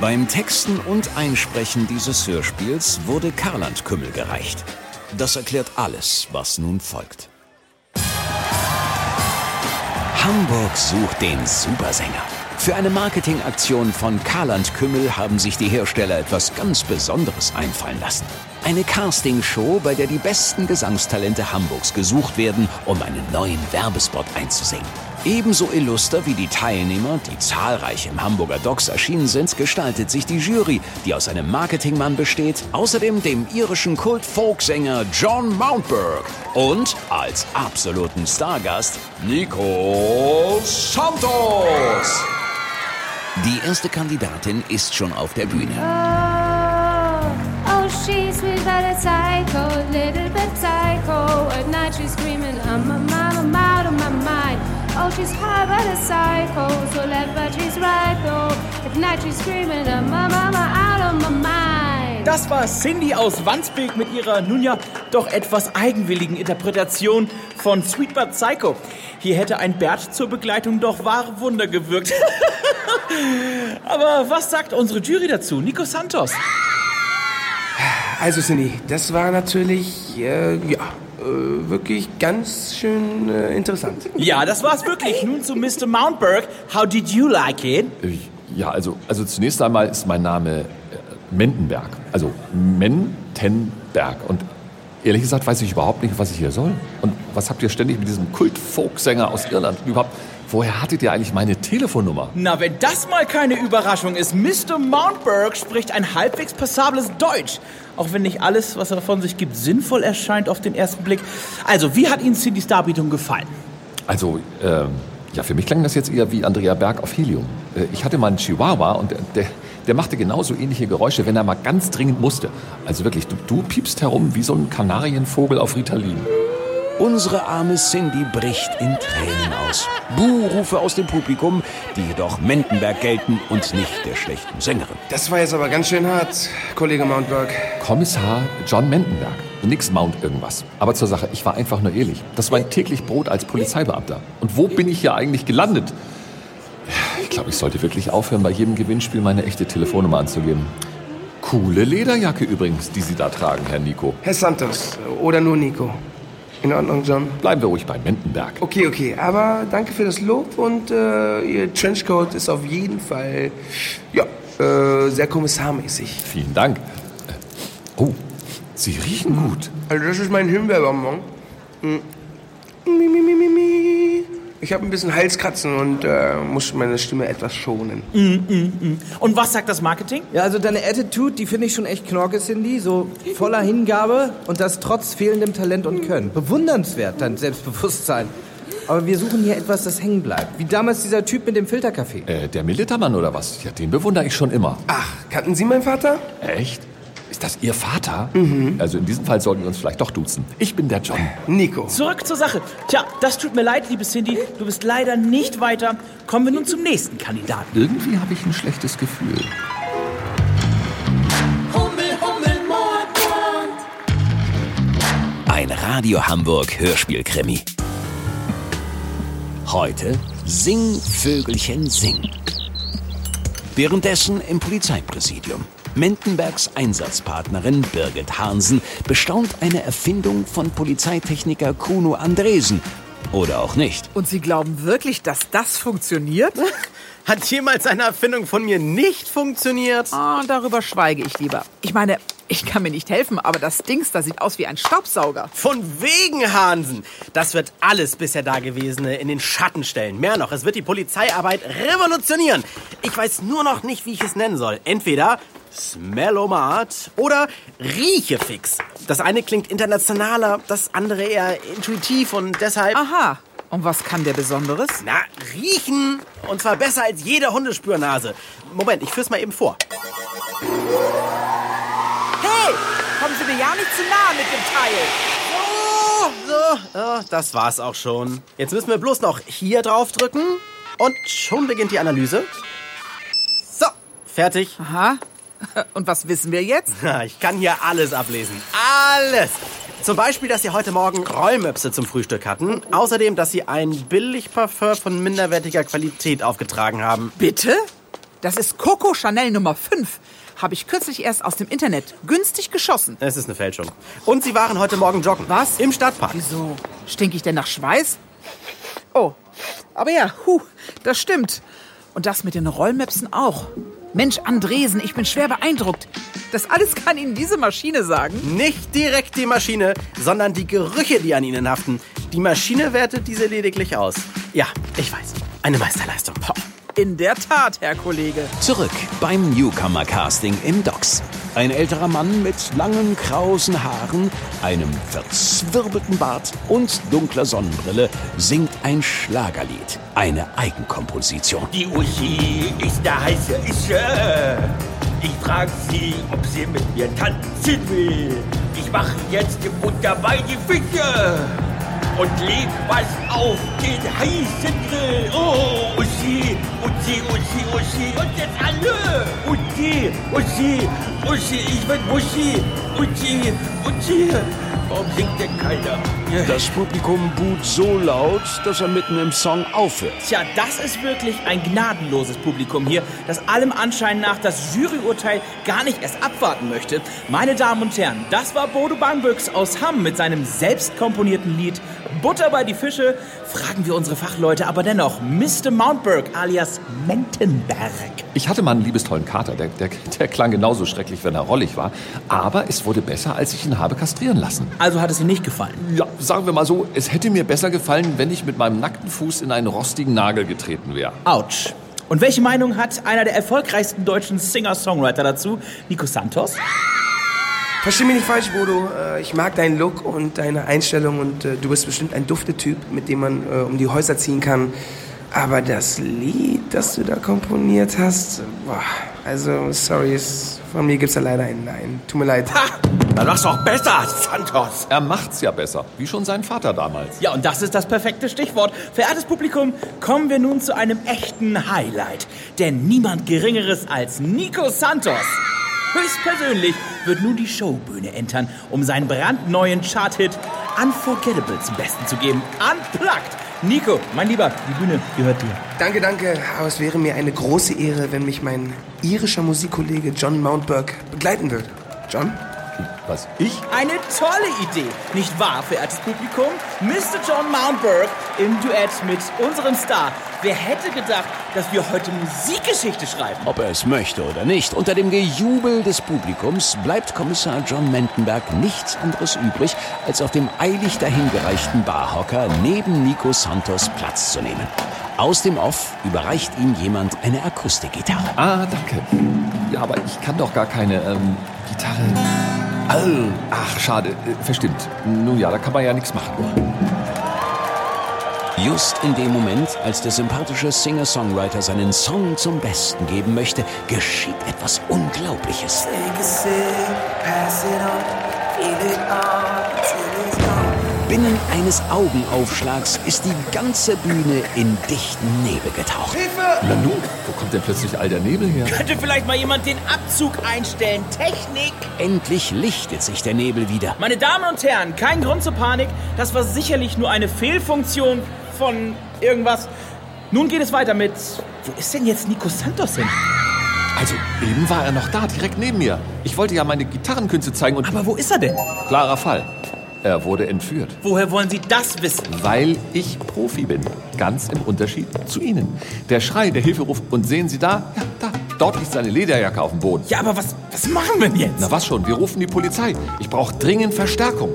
Beim Texten und Einsprechen dieses Hörspiels wurde Karland Kümmel gereicht. Das erklärt alles, was nun folgt. Hamburg sucht den Supersänger. Für eine Marketingaktion von Karland Kümmel haben sich die Hersteller etwas ganz Besonderes einfallen lassen. Eine Castingshow, bei der die besten Gesangstalente Hamburgs gesucht werden, um einen neuen Werbespot einzusingen. Ebenso illuster wie die Teilnehmer, die zahlreich im Hamburger Docks erschienen sind, gestaltet sich die Jury, die aus einem Marketingmann besteht, außerdem dem irischen Kult-Folksänger John Mountberg und als absoluten Stargast Nico Santos. Die erste Kandidatin ist schon auf der Bühne. Oh, oh, she's sweet but a psycho, little bit psycho. At night she's screaming, I'm a she's high but a psycho, so left but she's right though. At night she's screaming, I'm a mom, out of my mind. Das war Cindy aus Wandsbek mit ihrer nun ja doch etwas eigenwilligen Interpretation von Sweet But Psycho. Hier hätte ein Bert zur Begleitung doch wahre Wunder gewirkt. Aber was sagt unsere Jury dazu? Nico Santos. Also Cindy, das war natürlich, äh, ja, äh, wirklich ganz schön äh, interessant. Ja, das war's wirklich. Nun zu Mr. Mountberg. How did you like it? Ja, also, also zunächst einmal ist mein Name äh, Mendenberg. Also Mentenberg. Und ehrlich gesagt weiß ich überhaupt nicht, was ich hier soll. Und was habt ihr ständig mit diesem Kult-Folksänger aus Irland? Überhaupt, woher hattet ihr eigentlich meine Telefonnummer? Na, wenn das mal keine Überraschung ist. Mr. Mountberg spricht ein halbwegs passables Deutsch. Auch wenn nicht alles, was er von sich gibt, sinnvoll erscheint auf den ersten Blick. Also, wie hat Ihnen Cindy's Darbietung gefallen? Also, ähm, ja, für mich klang das jetzt eher wie Andrea Berg auf Helium. Äh, ich hatte mal einen Chihuahua und der, der, der machte genauso ähnliche Geräusche, wenn er mal ganz dringend musste. Also wirklich, du, du piepst herum wie so ein Kanarienvogel auf Ritalin. Unsere arme Cindy bricht in Tränen aus. Buhrufe aus dem Publikum, die jedoch Mendenberg gelten und nicht der schlechten Sängerin. Das war jetzt aber ganz schön hart, Kollege Mountberg. Kommissar John Mendenberg. Nix Mount irgendwas. Aber zur Sache, ich war einfach nur ehrlich. Das war mein täglich Brot als Polizeibeamter. Und wo bin ich hier eigentlich gelandet? Ich glaube, ich sollte wirklich aufhören, bei jedem Gewinnspiel meine echte Telefonnummer anzugeben. Coole Lederjacke übrigens, die Sie da tragen, Herr Nico. Herr Santos, oder nur Nico. In Ordnung, John? Bleiben wir ruhig bei Mendenberg. Okay, okay, aber danke für das Lob und äh, Ihr Trenchcoat ist auf jeden Fall, ja, äh, sehr kommissarmäßig. Vielen Dank. Äh, Oh, Sie riechen gut. Also das ist mein Himbeerbonbon. Mm. Mi, mi, mi, mi, mi. Ich habe ein bisschen Halskratzen und äh, muss meine Stimme etwas schonen. Und was sagt das Marketing? Ja, also deine Attitude, die finde ich schon echt knorke, Cindy. So voller Hingabe und das trotz fehlendem Talent und Können. Bewundernswert, dein Selbstbewusstsein. Aber wir suchen hier etwas, das hängen bleibt. Wie damals dieser Typ mit dem Filterkaffee. Äh, der Militermann oder was? Ja, den bewundere ich schon immer. Ach, kannten Sie meinen Vater? Echt? Ist das Ihr Vater? Also in diesem Fall sollten wir uns vielleicht doch duzen. Ich bin der John. Nico. Zurück zur Sache. Tja, das tut mir leid, liebe Cindy. Du bist leider nicht weiter. Kommen wir nun zum nächsten Kandidaten. Irgendwie habe ich ein schlechtes Gefühl. Hummel, Hummel, Mordbrand. Ein Radio Hamburg Hörspielkrimi. Heute Sing Vögelchen Sing. Währenddessen im Polizeipräsidium. Mendenbergs Einsatzpartnerin Birgit Hansen bestaunt eine Erfindung von Polizeitechniker Kuno Andresen. Oder auch nicht. Und Sie glauben wirklich, dass das funktioniert? Hat jemals eine Erfindung von mir nicht funktioniert? Ah, darüber schweige ich lieber. Ich meine, ich kann mir nicht helfen, aber das Dings da sieht aus wie ein Staubsauger. Von wegen, Hansen! Das wird alles bisher Dagewesene in den Schatten stellen. Mehr noch, es wird die Polizeiarbeit revolutionieren. Ich weiß nur noch nicht, wie ich es nennen soll. Entweder Smellomat oder Riechefix. Das eine klingt internationaler, das andere eher intuitiv und deshalb... Aha. Und was kann der Besonderes? Na, riechen! Und zwar besser als jede Hundespürnase. Moment, ich führ's mal eben vor. Hey, kommen Sie mir ja nicht zu nah mit dem Teil. So, ja, das war's auch schon. Jetzt müssen wir bloß noch hier drauf drücken und schon beginnt die Analyse. So, fertig. Aha. Und was wissen wir jetzt? Ich kann hier alles ablesen. Alles! Zum Beispiel, dass Sie heute Morgen Rollmöpse zum Frühstück hatten. Außerdem, dass Sie ein Billigparfum von minderwertiger Qualität aufgetragen haben. Bitte? Das ist Coco Chanel Nummer 5. Habe ich kürzlich erst aus dem Internet günstig geschossen. Es ist eine Fälschung. Und Sie waren heute Morgen joggen. Was? Im Stadtpark. Wieso? Stink ich denn nach Schweiß? Oh, aber ja, hu, das stimmt. Und das mit den Rollmöpsen auch. Mensch, Andresen, ich bin schwer beeindruckt. Das alles kann Ihnen diese Maschine sagen. Nicht direkt die Maschine, sondern die Gerüche, die an ihnen haften. Die Maschine wertet diese lediglich aus. Ja, ich weiß. Eine Meisterleistung. In der Tat, Herr Kollege. Zurück beim Newcomer-Casting im Docks. Ein älterer Mann mit langen, krausen Haaren, einem verzwirbelten Bart und dunkler Sonnenbrille singt ein Schlagerlied. Eine Eigenkomposition. Die Uschi ist der heiße Ische. Ich frage sie, ob sie mit mir tanzen will. Ich mache jetzt die Butter bei die Fische und leg was auf den heißen Grill. Oh, Uschi, Uschi, Uschi, Uschi und jetzt alle. Uschi, Uschi, Uschi, ich bin Uschi. Uschi, Uschi. Warum singt denn keiner? Das Publikum buht so laut, dass er mitten im Song aufhört. Tja, das ist wirklich ein gnadenloses Publikum hier, das allem Anschein nach das Juryurteil gar nicht erst abwarten möchte. Meine Damen und Herren, das war Bodo Bangbüchs aus Hamm mit seinem selbst komponierten Lied Butter bei die Fische. Fragen wir unsere Fachleute aber dennoch, Mr. Mountberg alias Mentenberg. Ich hatte mal einen liebestollen Kater, der, der, der klang genauso schrecklich, wenn er rollig war. Aber es wurde besser, als ich ihn habe kastrieren lassen. Also hat es Ihnen nicht gefallen? Ja, sagen wir mal so, es hätte mir besser gefallen, wenn ich mit meinem nackten Fuß in einen rostigen Nagel getreten wäre. Autsch. Und welche Meinung hat einer der erfolgreichsten deutschen Singer-Songwriter dazu? Nico Santos? Versteh mich nicht falsch, Bodo. Äh, Ich mag deinen Look und deine Einstellung und äh, du bist bestimmt ein Duftetyp, mit dem man äh, um die Häuser ziehen kann. Aber das Lied, das du da komponiert hast, boah, also sorry, von mir gibt's da leider ein Nein. Tut mir leid. Ha! Dann mach's doch besser, Santos. Er macht's ja besser, wie schon sein Vater damals. Ja, und das ist das perfekte Stichwort. Verehrtes Publikum, kommen wir nun zu einem echten Highlight. Denn niemand Geringeres als Nico Santos. Höchstpersönlich wird nun die Showbühne entern, um seinen brandneuen Charthit Unforgettable zum Besten zu geben. Unplugged! Nico, mein Lieber, die Bühne gehört dir. Danke, danke. Aber es wäre mir eine große Ehre, wenn mich mein irischer Musikkollege John Mountberg begleiten würde. John? Was, ich? Eine tolle Idee, nicht wahr, verehrtes Publikum? Mr. John Mountberg im Duett mit unserem Star. Wer hätte gedacht, dass wir heute Musikgeschichte schreiben? Ob er es möchte oder nicht, unter dem Gejubel des Publikums bleibt Kommissar John Mendenberg nichts anderes übrig, als auf dem eilig dahingereichten Barhocker neben Nico Santos Platz zu nehmen. Aus dem Off überreicht ihm jemand eine Akustikgitarre. Ah, danke. Ja, aber ich kann doch gar keine ähm, Gitarre. Ach, schade. Äh, Verstimmt. Nun ja, da kann man ja nichts machen. Just in dem Moment, als der sympathische Singer-Songwriter seinen Song zum Besten geben möchte, geschieht etwas Unglaubliches. Binnen eines Augenaufschlags ist die ganze Bühne in dichten Nebel getaucht. Nanu, wo kommt denn plötzlich all der Nebel her? Könnte vielleicht mal jemand den Abzug einstellen? Technik! Endlich lichtet sich der Nebel wieder. Meine Damen und Herren, kein Grund zur Panik. Das war sicherlich nur eine Fehlfunktion von irgendwas. Nun geht es weiter mit. Wo ist denn jetzt Nico Santos hin? Also, eben war er noch da, direkt neben mir. Ich wollte ja meine Gitarrenkünste zeigen und... Aber wo ist er denn? Klarer Fall. Er wurde entführt. Woher wollen Sie das wissen? Weil ich Profi bin. Ganz im Unterschied zu Ihnen. Der Schrei, der Hilferuf. Und sehen Sie da? Ja, da. Dort liegt seine Lederjacke auf dem Boden. Ja, aber was, was machen wir denn jetzt? Na was schon, wir rufen die Polizei. Ich brauche dringend Verstärkung.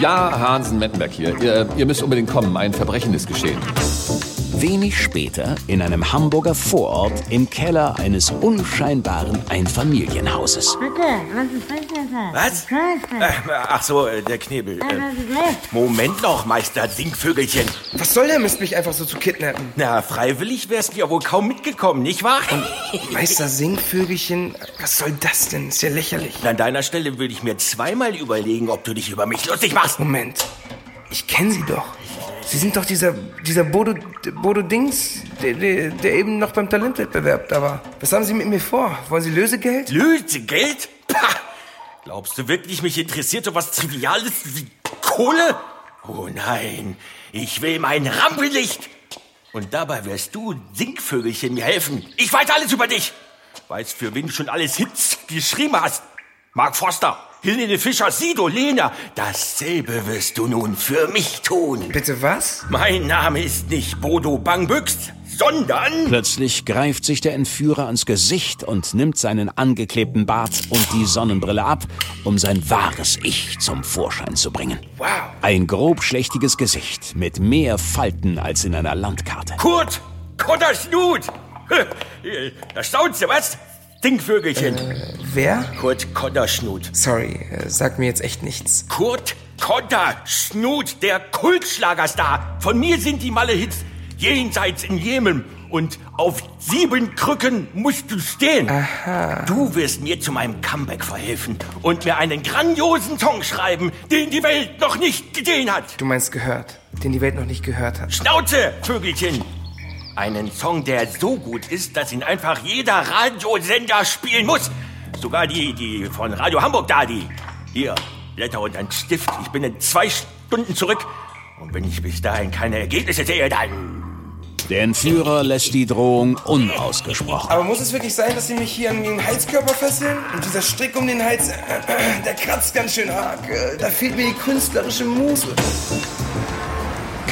Ja, Hansen Mettenberg hier. Ihr, ihr müsst unbedingt kommen. Ein Verbrechen ist geschehen. Wenig später in einem Hamburger Vorort im Keller eines unscheinbaren Einfamilienhauses. Was? Äh, ach so, äh, der Knebel. Äh, Moment noch, Meister Singvögelchen. Was soll der Mist, mich einfach so zu kidnappen? Na, freiwillig wärst du ja wohl kaum mitgekommen, nicht wahr? Meister Singvögelchen, was soll das denn? Ist ja lächerlich. An deiner Stelle würde ich mir zweimal überlegen, ob du dich über mich lustig machst. Moment. Ich kenne Sie doch. Sie sind doch dieser, dieser Bodo, Bodo Dings, der, der, der eben noch beim Talentwettbewerb da war. Was haben Sie mit mir vor? Wollen Sie Lösegeld? Lösegeld? Pah! Glaubst du wirklich, mich interessiert so was Triviales wie Kohle? Oh nein, ich will mein Rampenlicht. Und dabei wirst du, Singvögelchen, mir helfen. Ich weiß alles über dich. Weiß, für wen du schon alles Hits geschrieben hast. Mark Foster, Helene Fischer, Sido, Lena. Dasselbe wirst du nun für mich tun. Bitte was? Mein Name ist nicht Bodo Bangbüchs, sondern... Plötzlich greift sich der Entführer ans Gesicht und nimmt seinen angeklebten Bart und die Sonnenbrille ab, um sein wahres Ich zum Vorschein zu bringen. Wow. Ein grobschlächtiges Gesicht mit mehr Falten als in einer Landkarte. Kurt Kottersnut. Da staunst du, was? Singvögelchen. Wer? Kurt Kotterschnut. Sorry, äh, sagt mir jetzt echt nichts. Kurt Kotterschnut, der Kultschlagerstar. Von mir sind die Malle-Hits jenseits in Jemen. Und auf sieben Krücken musst du stehen. Aha. Du wirst mir zu meinem Comeback verhelfen und mir einen grandiosen Song schreiben, den die Welt noch nicht gesehen hat. Du meinst gehört, den die Welt noch nicht gehört hat. Schnauze, Vögelchen! Einen Song, der so gut ist, dass ihn einfach jeder Radiosender spielen muss. Sogar die, die von Radio Hamburg da, die. Hier, Blätter und ein Stift. Ich bin in zwei Stunden zurück. Und wenn ich bis dahin keine Ergebnisse sehe, dann... Der Entführer lässt die Drohung unausgesprochen. Aber muss es wirklich sein, dass sie mich hier an den Halskörper fesseln? Und dieser Strick um den Hals, äh, äh, der kratzt ganz schön arg. Da fehlt mir die künstlerische Muse.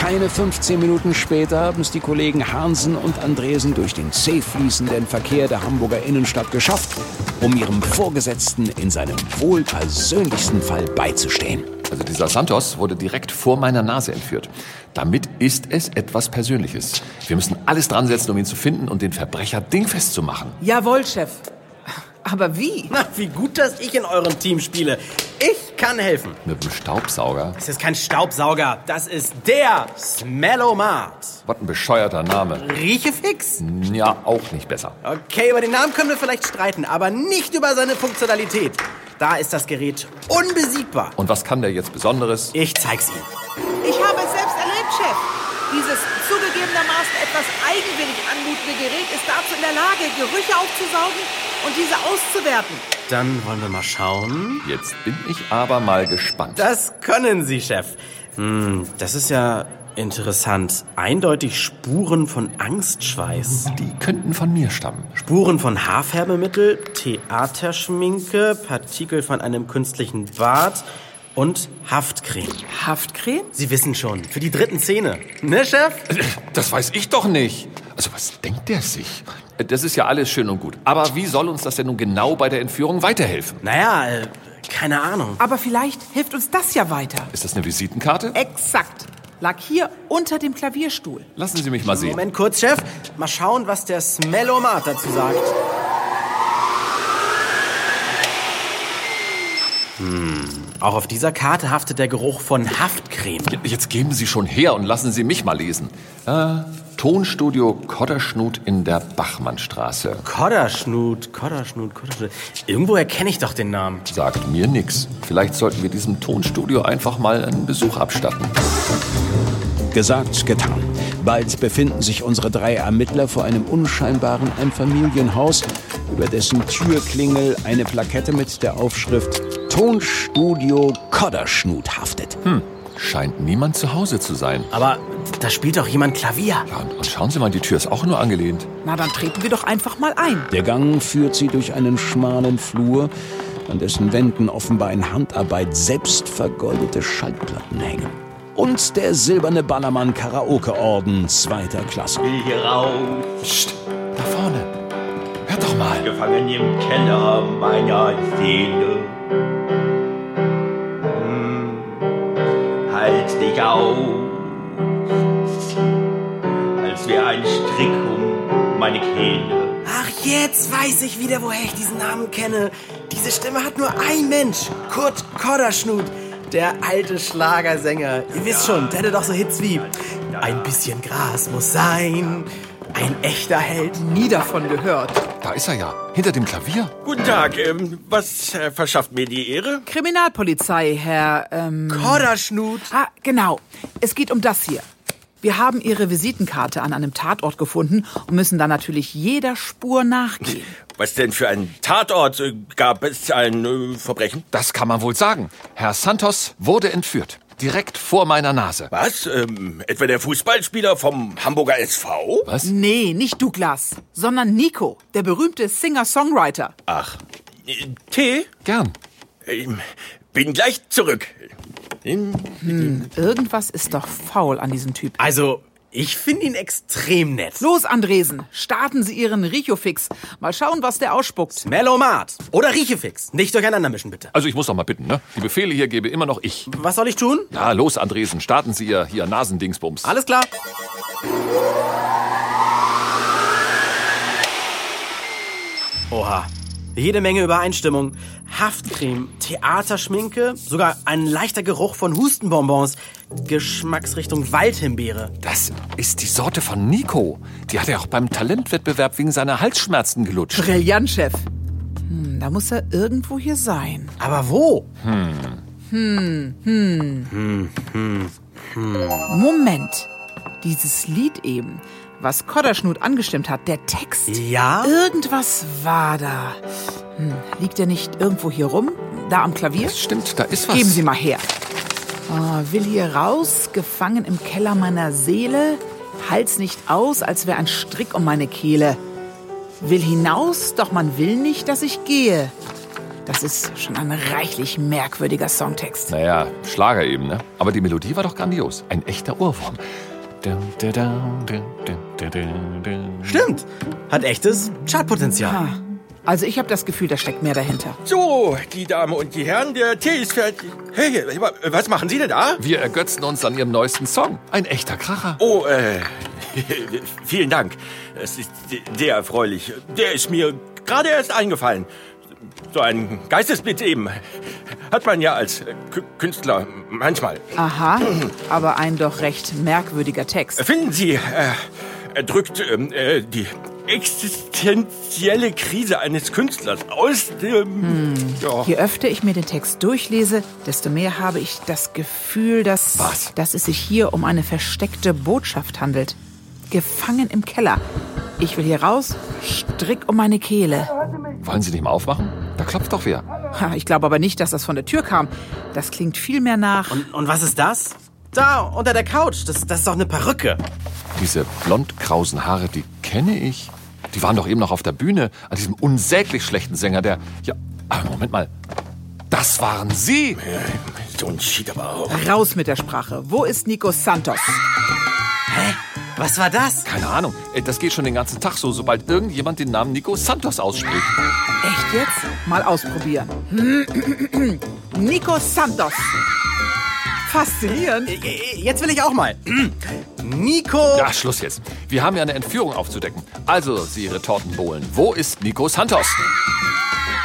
Keine 15 Minuten später haben es die Kollegen Hansen und Andresen durch den zäh fließenden Verkehr der Hamburger Innenstadt geschafft, um ihrem Vorgesetzten in seinem wohl persönlichsten Fall beizustehen. Also dieser Santos wurde direkt vor meiner Nase entführt. Damit ist es etwas Persönliches. Wir müssen alles dran setzen, um ihn zu finden und den Verbrecher dingfest zu machen. Jawohl, Chef. Aber wie? Na, wie gut, dass ich in eurem Team spiele. Ich kann helfen. Mit dem Staubsauger? Das ist kein Staubsauger, das ist der Smellomat. Was ein bescheuerter Name. Rieche fix. Ja, auch nicht besser. Okay, über den Namen können wir vielleicht streiten, aber nicht über seine Funktionalität. Da ist das Gerät unbesiegbar. Und was kann der jetzt Besonderes? Ich zeig's Ihnen. Ich habe es selbst erlebt, Chef. Dieses zugegebenermaßen etwas eigenwillig anmutende Gerät ist dazu in der Lage, Gerüche aufzusaugen und diese auszuwerten. Dann wollen wir mal schauen. Jetzt bin ich aber mal gespannt. Das können Sie, Chef. Hm, das ist ja interessant. Eindeutig Spuren von Angstschweiß. Die könnten von mir stammen. Spuren von Haarfärbemittel, Theaterschminke, Partikel von einem künstlichen Bart und Haftcreme. Haftcreme? Sie wissen schon, für die dritten Szene. Ne, Chef? Das weiß ich doch nicht. Also was denkt der sich? Das ist ja alles schön und gut. Aber wie soll uns das denn nun genau bei der Entführung weiterhelfen? Naja, äh, keine Ahnung. Aber vielleicht hilft uns das ja weiter. Ist das eine Visitenkarte? Exakt. Lag hier unter dem Klavierstuhl. Lassen Sie mich mal sehen. Moment kurz, Chef. Mal schauen, was der Smellomat dazu sagt. Auch auf dieser Karte haftet der Geruch von Haftcreme. Jetzt geben Sie schon her und lassen Sie mich mal lesen. Äh, Tonstudio Kodderschnut in der Bachmannstraße. Kodderschnut, Kodderschnut, Kodderschnut. Irgendwo erkenne ich doch den Namen. Sagt mir nix. Vielleicht sollten wir diesem Tonstudio einfach mal einen Besuch abstatten. Gesagt, getan. Bald befinden sich unsere drei Ermittler vor einem unscheinbaren Einfamilienhaus, über dessen Türklingel eine Plakette mit der Aufschrift Tonstudio Kodderschnut haftet. Hm, scheint niemand zu Hause zu sein. Aber da spielt doch jemand Klavier. Ja, und, und schauen Sie mal, die Tür ist auch nur angelehnt. Na, dann treten wir doch einfach mal ein. Der Gang führt sie durch einen schmalen Flur, an dessen Wänden offenbar in Handarbeit selbst vergoldete Schallplatten hängen. Und der silberne Ballermann Karaoke-Orden zweiter Klasse. Will hier raus, Psst, da vorne. Hört doch mal. gefangen im Keller meiner Seele. Dich aus, als wäre ein Strick um meine Kehle. Ach, jetzt weiß ich wieder, woher ich diesen Namen kenne. Diese Stimme hat nur ein Mensch. Kurt Kodderschnut. Der alte Schlagersänger. Ihr wisst schon, der hatte doch so Hits wie Ein bisschen Gras muss sein. Ein echter Held. Nie davon gehört. Da ist er ja, hinter dem Klavier. Guten Tag, ähm, was äh, verschafft mir die Ehre? Kriminalpolizei, Herr, ähm... Kodderschnut. Ah, genau. Es geht um das hier. Wir haben Ihre Visitenkarte an einem Tatort gefunden und müssen da natürlich jeder Spur nachgehen. Was denn für ein Tatort? Äh, Gab es ein äh, Verbrechen? Das kann man wohl sagen. Herr Santos wurde entführt. Direkt vor meiner Nase. Was? Ähm, etwa der Fußballspieler vom Hamburger SV? Was? Nee, nicht Douglas, sondern Nico, der berühmte Singer-Songwriter. Ach, äh, Tee? Gern. Ähm, bin gleich zurück. Ähm, Irgendwas ist doch faul an diesem Typ. Also, ich finde ihn extrem nett. Los, Andresen, starten Sie Ihren Richo-Fix. Mal schauen, was der ausspuckt. Melomat. Oder Riechefix. Nicht durcheinander mischen, bitte. Also ich muss doch mal bitten, ne? Die Befehle hier gebe immer noch ich. Was soll ich tun? Ja, los, Andresen, starten Sie Ihr hier Nasendingsbums. Alles klar. Oha. Jede Menge Übereinstimmung. Haftcreme, Theaterschminke, sogar ein leichter Geruch von Hustenbonbons. Geschmacksrichtung Waldhimbeere. Das ist die Sorte von Nico. Die hat er auch beim Talentwettbewerb wegen seiner Halsschmerzen gelutscht. Brillant, Chef. Hm, da muss er irgendwo hier sein. Aber wo? Moment. Dieses Lied eben, was Kodderschnut angestimmt hat, der Text. Ja? Irgendwas war da. Hm, liegt er nicht irgendwo hier rum? Da am Klavier? Das stimmt, da ist was. Geben Sie mal her. Oh, will hier raus, gefangen im Keller meiner Seele, Hals nicht aus, als wäre ein Strick um meine Kehle. Will hinaus, doch man will nicht, dass ich gehe. Das ist schon ein reichlich merkwürdiger Songtext. Naja, Schlager eben, ne? Aber die Melodie war doch grandios. Ein echter Ohrwurm. Stimmt. Hat echtes Chartpotenzial. Ah, Also ich habe das Gefühl, da steckt mehr dahinter. So, die Damen und die Herren, der Tee ist fertig. Hey, was machen Sie denn da? Wir ergötzen uns an Ihrem neuesten Song. Ein echter Kracher. Oh, äh, vielen Dank. Es ist sehr erfreulich. Der ist mir gerade erst eingefallen. So ein Geistesblitz eben. Hat man ja als Kü- Künstler manchmal. Aha, aber ein doch recht merkwürdiger Text. Finden Sie, äh, er drückt ähm, äh, die existenzielle Krise eines Künstlers aus dem... Ja. Je öfter ich mir den Text durchlese, desto mehr habe ich das Gefühl, dass, Was? dass es sich hier um eine versteckte Botschaft handelt. Gefangen im Keller. Ich will hier raus, Strick um meine Kehle. Wollen Sie nicht mal aufmachen? Da klopft doch wer. Ha, Ich glaube aber nicht, dass das von der Tür kam. Das klingt viel mehr nach. Und, und was ist das? Da, unter der Couch. Das, das ist doch eine Perücke. Diese blond-krausen Haare, die kenne ich. Die waren doch eben noch auf der Bühne an diesem unsäglich schlechten Sänger, der... Ja, aber Moment mal. Das waren Sie! So ein Shit aber auch. Raus mit der Sprache. Wo ist Nico Santos? Was war das? Keine Ahnung. Ey, Das geht schon den ganzen Tag so, sobald irgendjemand den Namen Nico Santos ausspricht. Echt jetzt? Mal ausprobieren. Nico Santos. Faszinierend. Äh, Jetzt will ich auch mal. Nico. Ja, Schluss jetzt. Wir haben ja eine Entführung aufzudecken. Also, Sie Retortenbohlen, wo ist Nico Santos?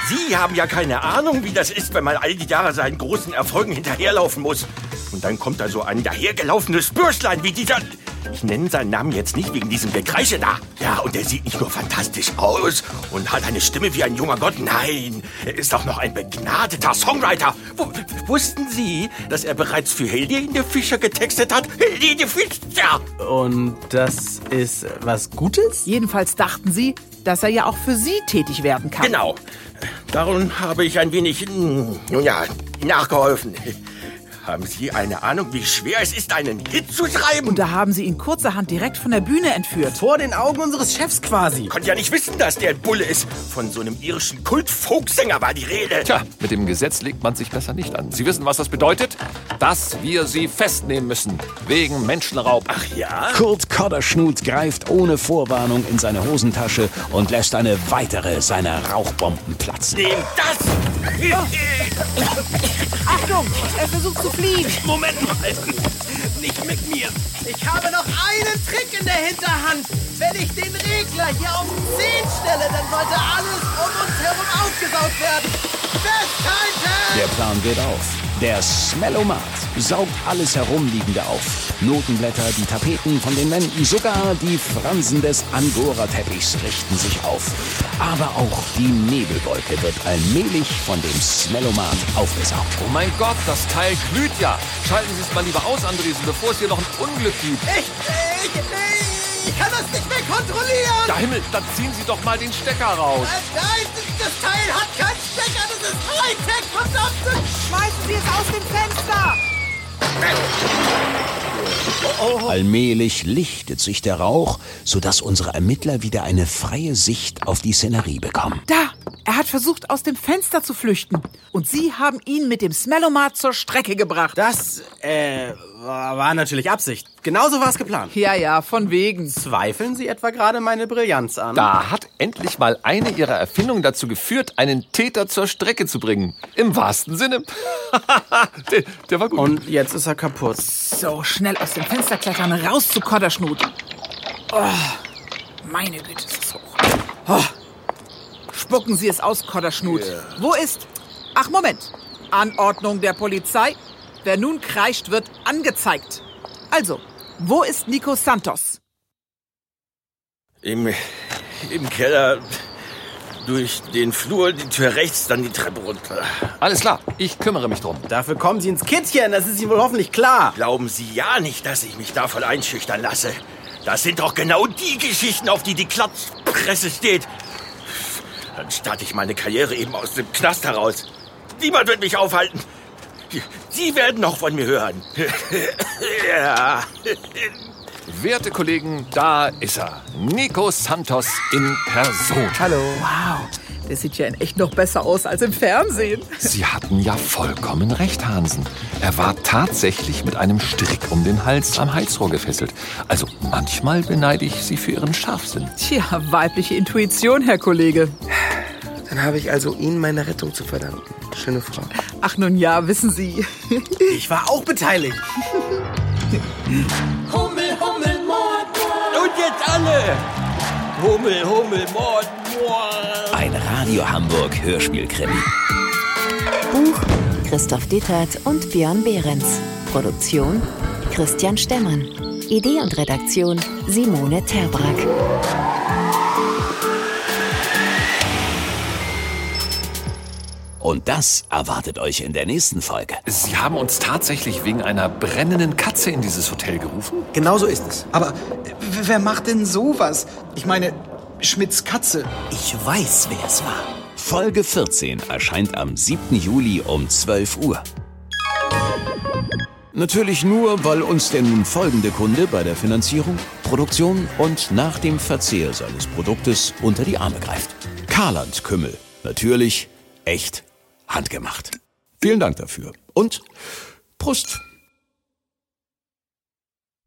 Sie haben ja keine Ahnung, wie das ist, wenn man all die Jahre seinen großen Erfolgen hinterherlaufen muss. Und dann kommt da so ein dahergelaufenes Bürschlein wie dieser... Ich nenne seinen Namen jetzt nicht wegen diesem Gekreische da. Ja, und er sieht nicht nur fantastisch aus und hat eine Stimme wie ein junger Gott. Nein, er ist auch noch ein begnadeter Songwriter. W wussten Sie, dass er bereits für Helene Fischer getextet hat? Helene Fischer! Und das ist was Gutes? Jedenfalls dachten sie, dass er ja auch für sie tätig werden kann. Genau. Darum habe ich ein wenig, hm, nun ja, nachgeholfen. Haben Sie eine Ahnung, wie schwer es ist, einen Hit zu schreiben? Und da haben sie ihn kurzerhand direkt von der Bühne entführt. Vor den Augen unseres Chefs quasi. Konnte ja nicht wissen, dass der ein Bulle ist. Von so einem irischen Kult-Folksänger war die Rede. Tja, mit dem Gesetz legt man sich besser nicht an. Sie wissen, was das bedeutet? Dass wir Sie festnehmen müssen. Wegen Menschenraub. Ach ja? Kurt Kodderschnut greift ohne Vorwarnung in seine Hosentasche und lässt eine weitere seiner Rauchbomben platzen. Nehm das! Achtung, er versucht zu fliehen. Moment mal. Nicht mit mir. Ich habe noch einen Trick in der Hinterhand. Wenn ich den Regler hier auf 10 stelle, dann sollte alles um uns herum aufgesaugt werden. Festhalten! Der Plan geht auf. Der Smellomat saugt alles Herumliegende auf. Notenblätter, die Tapeten von den Wänden, sogar die Fransen des Angora-Teppichs richten sich auf. Aber auch die Nebelwolke wird allmählich von dem Smellomat aufgesaugt. Oh mein Gott, das Teil glüht ja. Schalten Sie es mal lieber aus, Andresen, bevor es hier noch ein Unglück gibt. Ich, ich, ich, ich kann das nicht mehr kontrollieren! Ja Himmel, dann ziehen Sie doch mal den Stecker raus. Nein, das Teil hat keinen Stecker, das ist Hightech, verdammt! Schmeißen Allmählich lichtet sich der Rauch, sodass unsere Ermittler wieder eine freie Sicht auf die Szenerie bekommen. Da! Er hat versucht, aus dem Fenster zu flüchten. Und Sie haben ihn mit dem Smellomat zur Strecke gebracht. Das, äh, war natürlich Absicht. Genauso war es geplant. Ja, ja, von wegen. Zweifeln Sie etwa gerade meine Brillanz an? Da hat endlich mal eine ihrer Erfindungen dazu geführt, einen Täter zur Strecke zu bringen. Im wahrsten Sinne. der, der war gut. Und jetzt ist er kaputt. So, schnell aus dem Fenster klettern, raus zu Kodderschnut. Oh, meine Güte, ist es hoch. Oh. Spucken Sie es aus, Kodderschnut. Wo ist... Ach, Moment. Anordnung der Polizei. Wer nun kreischt, wird angezeigt. Also, wo ist Nico Santos? Im, Im Keller, durch den Flur, die Tür rechts, dann die Treppe runter. Alles klar, ich kümmere mich drum. Dafür kommen Sie ins Kittchen, das ist Ihnen wohl hoffentlich klar. Glauben Sie ja nicht, dass ich mich davon einschüchtern lasse. Das sind doch genau die Geschichten, auf die die Klatschpresse steht. Dann starte ich meine Karriere eben aus dem Knast heraus. Niemand wird mich aufhalten. Sie werden noch von mir hören. ja. Werte Kollegen, da ist er. Nico Santos in Person. Hallo. Wow, der sieht ja in echt noch besser aus als im Fernsehen. Sie hatten ja vollkommen recht, Hansen. Er war tatsächlich mit einem Strick um den Hals am Halsrohr gefesselt. Also manchmal beneide ich Sie für Ihren Scharfsinn. Tja, weibliche Intuition, Herr Kollege. Dann habe ich also Ihnen meine Rettung zu verdanken. Schöne Frau. Ach nun ja, wissen Sie. Ich war auch beteiligt. Hummel, Hummel, Mord, Mord. Und jetzt alle. Hummel, Hummel, Mord, Mord. Ein Radio Hamburg Hörspielkrimi. Buch Christoph Dittert und Björn Behrens. Produktion Christian Stemmann. Idee und Redaktion Simone Terbrack. Und das erwartet euch in der nächsten Folge. Sie haben uns tatsächlich wegen einer brennenden Katze in dieses Hotel gerufen? Genau so ist es. Aber wer macht denn sowas? Ich meine, Schmidts Katze. Ich weiß, wer es war. Folge 14 erscheint am 7. Juli um 12 Uhr. Natürlich nur, weil uns der nun folgende Kunde bei der Finanzierung, Produktion und nach dem Verzehr seines Produktes unter die Arme greift. Karland Kümmel. Natürlich, echt, handgemacht. Vielen Dank dafür. Und Prost.